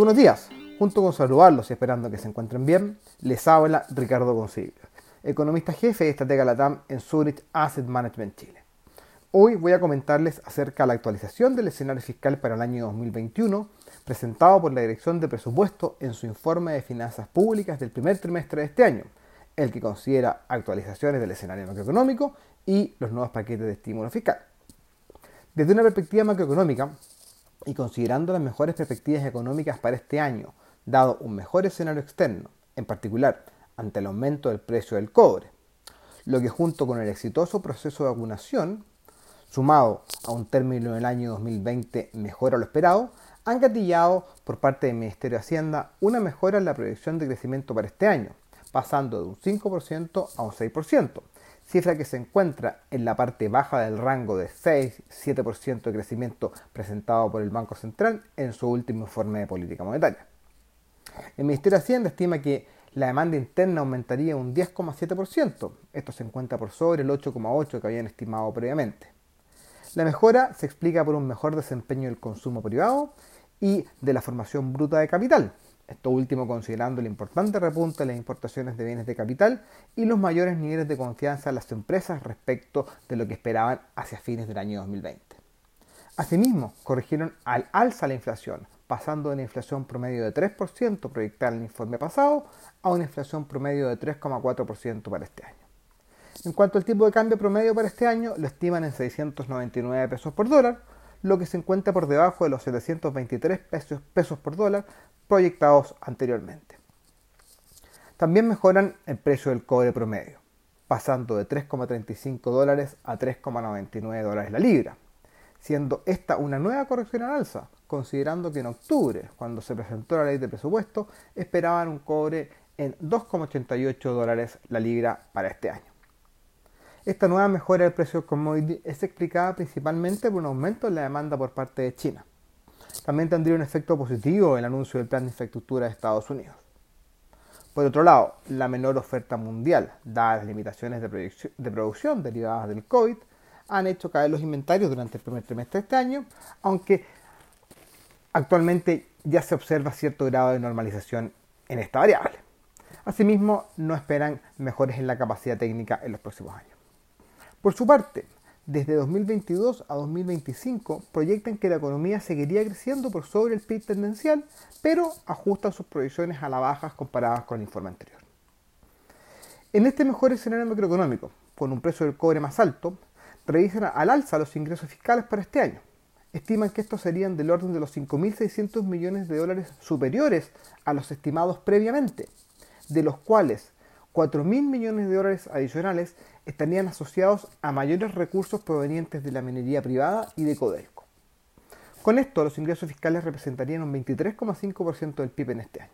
buenos días. Junto con saludarlos y esperando que se encuentren bien, les habla Ricardo Consiglio, economista jefe y estratega LATAM en Zurich Asset Management Chile. Hoy voy a comentarles acerca de la actualización del escenario fiscal para el año 2021 presentado por la Dirección de Presupuesto en su informe de finanzas públicas del primer trimestre de este año, el que considera actualizaciones del escenario macroeconómico y los nuevos paquetes de estímulo fiscal. Desde una perspectiva macroeconómica, y considerando las mejores perspectivas económicas para este año, dado un mejor escenario externo, en particular ante el aumento del precio del cobre, lo que junto con el exitoso proceso de vacunación, sumado a un término del año 2020 mejor a lo esperado, han gatillado por parte del Ministerio de Hacienda una mejora en la proyección de crecimiento para este año, pasando de un 5% a un 6%, cifra que se encuentra en la parte baja del rango de 6-7% de crecimiento presentado por el Banco Central en su último informe de política monetaria. El Ministerio de Hacienda estima que la demanda interna aumentaría un 10,7%, esto se encuentra por sobre el 8,8% que habían estimado previamente. La mejora se explica por un mejor desempeño del consumo privado y de la formación bruta de capital, esto último considerando el importante repunte en las importaciones de bienes de capital y los mayores niveles de confianza de las empresas respecto de lo que esperaban hacia fines del año 2020. Asimismo, corrigieron al alza la inflación, pasando de una inflación promedio de 3% proyectada en el informe pasado a una inflación promedio de 3,4% para este año. En cuanto al tipo de cambio promedio para este año, lo estiman en 699 pesos por dólar, lo que se encuentra por debajo de los 723 pesos, pesos por dólar proyectados anteriormente. También mejoran el precio del cobre promedio, pasando de 3,35 dólares a 3,99 dólares la libra, siendo esta una nueva corrección al alza, considerando que en octubre, cuando se presentó la ley de presupuesto, esperaban un cobre en 2,88 dólares la libra para este año. Esta nueva mejora del precio del commodity es explicada principalmente por un aumento en la demanda por parte de China. También tendría un efecto positivo el anuncio del plan de infraestructura de Estados Unidos. Por otro lado, la menor oferta mundial, dadas las limitaciones de, de producción derivadas del COVID, han hecho caer los inventarios durante el primer trimestre de este año, aunque actualmente ya se observa cierto grado de normalización en esta variable. Asimismo, no esperan mejores en la capacidad técnica en los próximos años. Por su parte, desde 2022 a 2025 proyectan que la economía seguiría creciendo por sobre el PIB tendencial, pero ajustan sus proyecciones a la baja comparadas con el informe anterior. En este mejor escenario macroeconómico, con un precio del cobre más alto, revisan al alza los ingresos fiscales para este año. Estiman que estos serían del orden de los 5.600 millones de dólares superiores a los estimados previamente, de los cuales 4.000 millones de dólares adicionales estarían asociados a mayores recursos provenientes de la minería privada y de Codelco. Con esto, los ingresos fiscales representarían un 23,5% del PIB en este año.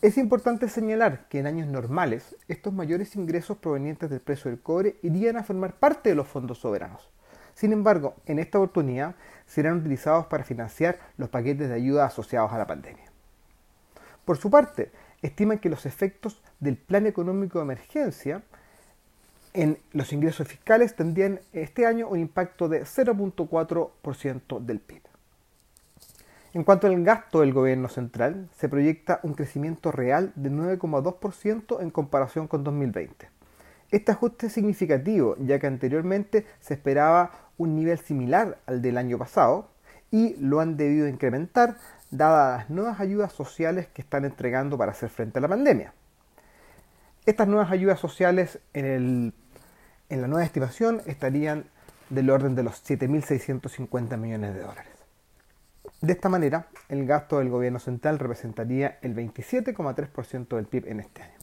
Es importante señalar que en años normales, estos mayores ingresos provenientes del precio del cobre irían a formar parte de los fondos soberanos. Sin embargo, en esta oportunidad serán utilizados para financiar los paquetes de ayuda asociados a la pandemia. Por su parte, estiman que los efectos del Plan Económico de Emergencia en los ingresos fiscales tendrían este año un impacto de 0.4% del PIB. En cuanto al gasto del gobierno central, se proyecta un crecimiento real de 9,2% en comparación con 2020. Este ajuste es significativo, ya que anteriormente se esperaba un nivel similar al del año pasado y lo han debido incrementar dadas las nuevas ayudas sociales que están entregando para hacer frente a la pandemia. Estas nuevas ayudas sociales en, en la nueva estimación estarían del orden de los 7.650 millones de dólares. De esta manera, el gasto del gobierno central representaría el 27,3% del PIB en este año.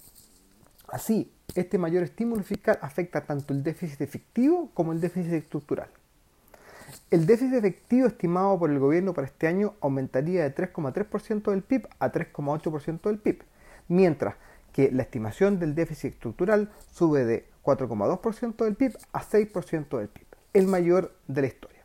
Así, este mayor estímulo fiscal afecta tanto el déficit efectivo como el déficit estructural. El déficit efectivo estimado por el gobierno para este año aumentaría de 3,3% del PIB a 3,8% del PIB, mientras que la estimación del déficit estructural sube de 4,2% del PIB a 6% del PIB, el mayor de la historia.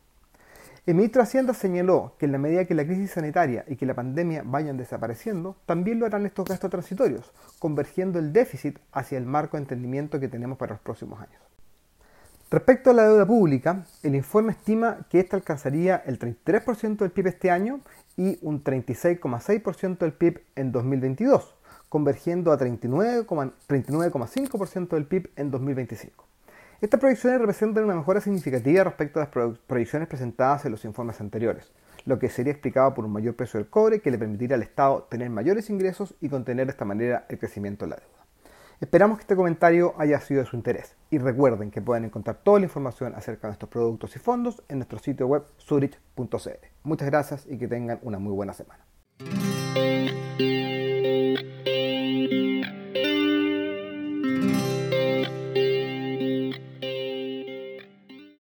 El ministro de Hacienda señaló que en la medida que la crisis sanitaria y que la pandemia vayan desapareciendo, también lo harán estos gastos transitorios, convergiendo el déficit hacia el marco de entendimiento que tenemos para los próximos años. Respecto a la deuda pública, el informe estima que ésta alcanzaría el 33% del PIB este año y un 36,6% del PIB en 2022, convergiendo a 39,5% del PIB en 2025. Estas proyecciones representan una mejora significativa respecto a las proyecciones presentadas en los informes anteriores, lo que sería explicado por un mayor precio del cobre que le permitiría al Estado tener mayores ingresos y contener de esta manera el crecimiento de la deuda. Esperamos que este comentario haya sido de su interés y recuerden que pueden encontrar toda la información acerca de nuestros productos y fondos en nuestro sitio web zurich.cl. Muchas gracias y que tengan una muy buena semana.